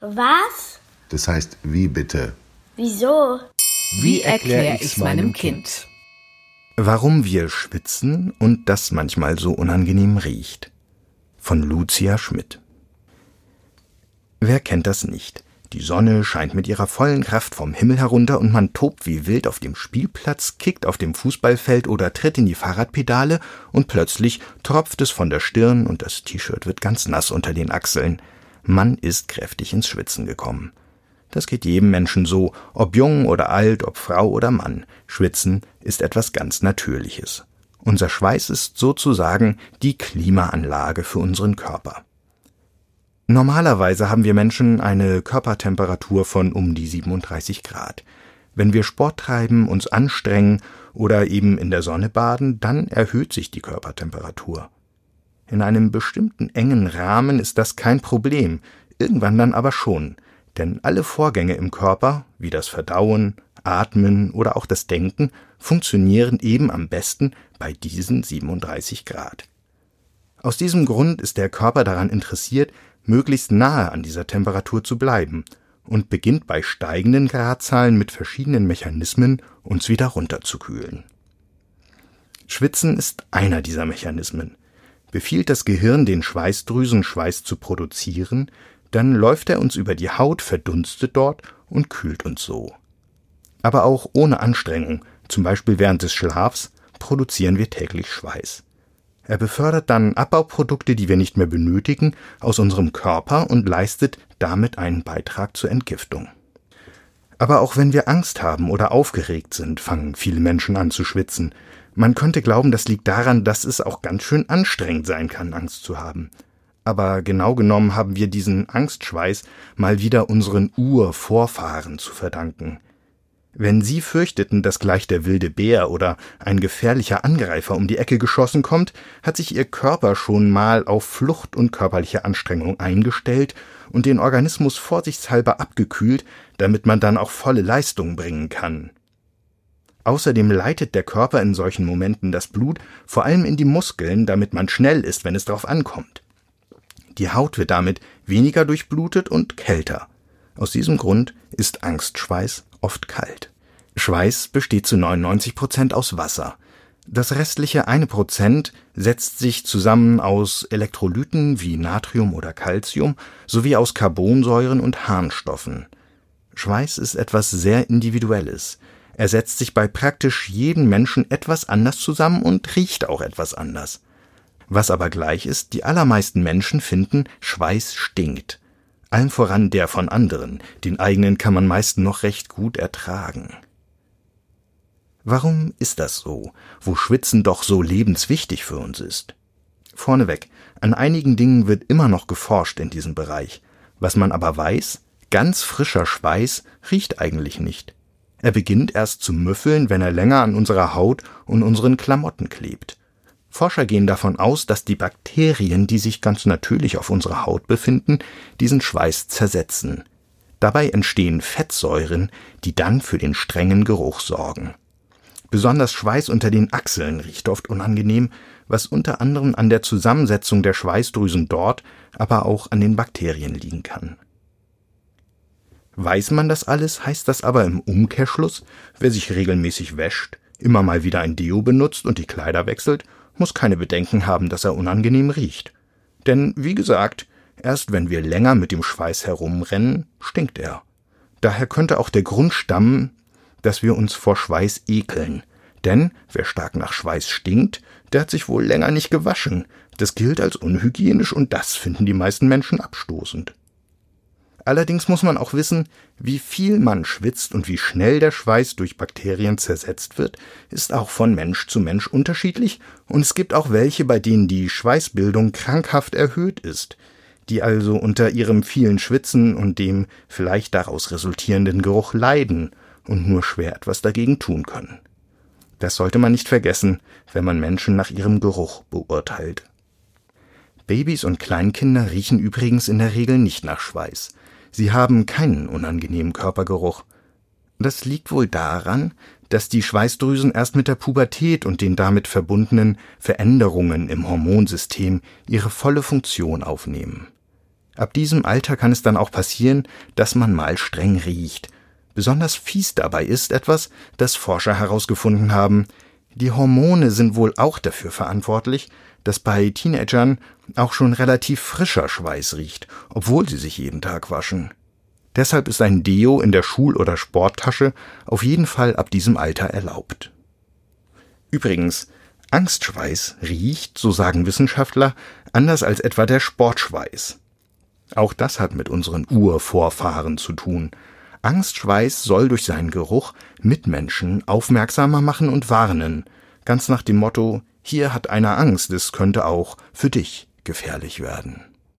Was? Das heißt, wie bitte? Wieso? Wie erkläre ich's meinem Kind? Warum wir schwitzen und das manchmal so unangenehm riecht. Von Lucia Schmidt. Wer kennt das nicht? Die Sonne scheint mit ihrer vollen Kraft vom Himmel herunter und man tobt wie wild auf dem Spielplatz, kickt auf dem Fußballfeld oder tritt in die Fahrradpedale und plötzlich tropft es von der Stirn und das T-Shirt wird ganz nass unter den Achseln. Man ist kräftig ins Schwitzen gekommen. Das geht jedem Menschen so, ob jung oder alt, ob Frau oder Mann. Schwitzen ist etwas ganz Natürliches. Unser Schweiß ist sozusagen die Klimaanlage für unseren Körper. Normalerweise haben wir Menschen eine Körpertemperatur von um die 37 Grad. Wenn wir Sport treiben, uns anstrengen oder eben in der Sonne baden, dann erhöht sich die Körpertemperatur. In einem bestimmten engen Rahmen ist das kein Problem, irgendwann dann aber schon, denn alle Vorgänge im Körper, wie das Verdauen, Atmen oder auch das Denken, funktionieren eben am besten bei diesen 37 Grad. Aus diesem Grund ist der Körper daran interessiert, möglichst nahe an dieser Temperatur zu bleiben und beginnt bei steigenden Gradzahlen mit verschiedenen Mechanismen, uns wieder runterzukühlen. Schwitzen ist einer dieser Mechanismen. Befiehlt das Gehirn den Schweißdrüsen Schweiß zu produzieren, dann läuft er uns über die Haut, verdunstet dort und kühlt uns so. Aber auch ohne Anstrengung, zum Beispiel während des Schlafs, produzieren wir täglich Schweiß. Er befördert dann Abbauprodukte, die wir nicht mehr benötigen, aus unserem Körper und leistet damit einen Beitrag zur Entgiftung. Aber auch wenn wir Angst haben oder aufgeregt sind, fangen viele Menschen an zu schwitzen. Man könnte glauben, das liegt daran, dass es auch ganz schön anstrengend sein kann, Angst zu haben. Aber genau genommen haben wir diesen Angstschweiß mal wieder unseren Urvorfahren zu verdanken. Wenn Sie fürchteten, dass gleich der wilde Bär oder ein gefährlicher Angreifer um die Ecke geschossen kommt, hat sich Ihr Körper schon mal auf Flucht und körperliche Anstrengung eingestellt und den Organismus vorsichtshalber abgekühlt, damit man dann auch volle Leistung bringen kann. Außerdem leitet der Körper in solchen Momenten das Blut vor allem in die Muskeln, damit man schnell ist, wenn es darauf ankommt. Die Haut wird damit weniger durchblutet und kälter. Aus diesem Grund ist Angstschweiß oft kalt. Schweiß besteht zu 99 Prozent aus Wasser. Das restliche eine Prozent setzt sich zusammen aus Elektrolyten wie Natrium oder Calcium sowie aus Carbonsäuren und Harnstoffen. Schweiß ist etwas sehr Individuelles. Er setzt sich bei praktisch jedem Menschen etwas anders zusammen und riecht auch etwas anders. Was aber gleich ist, die allermeisten Menschen finden, Schweiß stinkt allen voran der von anderen, den eigenen kann man meist noch recht gut ertragen. Warum ist das so, wo Schwitzen doch so lebenswichtig für uns ist? Vorneweg, an einigen Dingen wird immer noch geforscht in diesem Bereich. Was man aber weiß, ganz frischer Schweiß riecht eigentlich nicht. Er beginnt erst zu müffeln, wenn er länger an unserer Haut und unseren Klamotten klebt. Forscher gehen davon aus, dass die Bakterien, die sich ganz natürlich auf unserer Haut befinden, diesen Schweiß zersetzen. Dabei entstehen Fettsäuren, die dann für den strengen Geruch sorgen. Besonders Schweiß unter den Achseln riecht oft unangenehm, was unter anderem an der Zusammensetzung der Schweißdrüsen dort, aber auch an den Bakterien liegen kann. Weiß man das alles, heißt das aber im Umkehrschluss, wer sich regelmäßig wäscht, immer mal wieder ein Deo benutzt und die Kleider wechselt muss keine Bedenken haben, dass er unangenehm riecht. Denn, wie gesagt, erst wenn wir länger mit dem Schweiß herumrennen, stinkt er. Daher könnte auch der Grund stammen, dass wir uns vor Schweiß ekeln. Denn wer stark nach Schweiß stinkt, der hat sich wohl länger nicht gewaschen. Das gilt als unhygienisch und das finden die meisten Menschen abstoßend. Allerdings muss man auch wissen, wie viel man schwitzt und wie schnell der Schweiß durch Bakterien zersetzt wird, ist auch von Mensch zu Mensch unterschiedlich, und es gibt auch welche, bei denen die Schweißbildung krankhaft erhöht ist, die also unter ihrem vielen Schwitzen und dem vielleicht daraus resultierenden Geruch leiden und nur schwer etwas dagegen tun können. Das sollte man nicht vergessen, wenn man Menschen nach ihrem Geruch beurteilt. Babys und Kleinkinder riechen übrigens in der Regel nicht nach Schweiß. Sie haben keinen unangenehmen Körpergeruch. Das liegt wohl daran, dass die Schweißdrüsen erst mit der Pubertät und den damit verbundenen Veränderungen im Hormonsystem ihre volle Funktion aufnehmen. Ab diesem Alter kann es dann auch passieren, dass man mal streng riecht. Besonders fies dabei ist etwas, das Forscher herausgefunden haben. Die Hormone sind wohl auch dafür verantwortlich, dass bei Teenagern auch schon relativ frischer Schweiß riecht, obwohl sie sich jeden Tag waschen. Deshalb ist ein Deo in der Schul- oder Sporttasche auf jeden Fall ab diesem Alter erlaubt. Übrigens, Angstschweiß riecht, so sagen Wissenschaftler, anders als etwa der Sportschweiß. Auch das hat mit unseren Urvorfahren zu tun. Angstschweiß soll durch seinen Geruch Mitmenschen aufmerksamer machen und warnen, ganz nach dem Motto hier hat einer Angst, es könnte auch für dich gefährlich werden.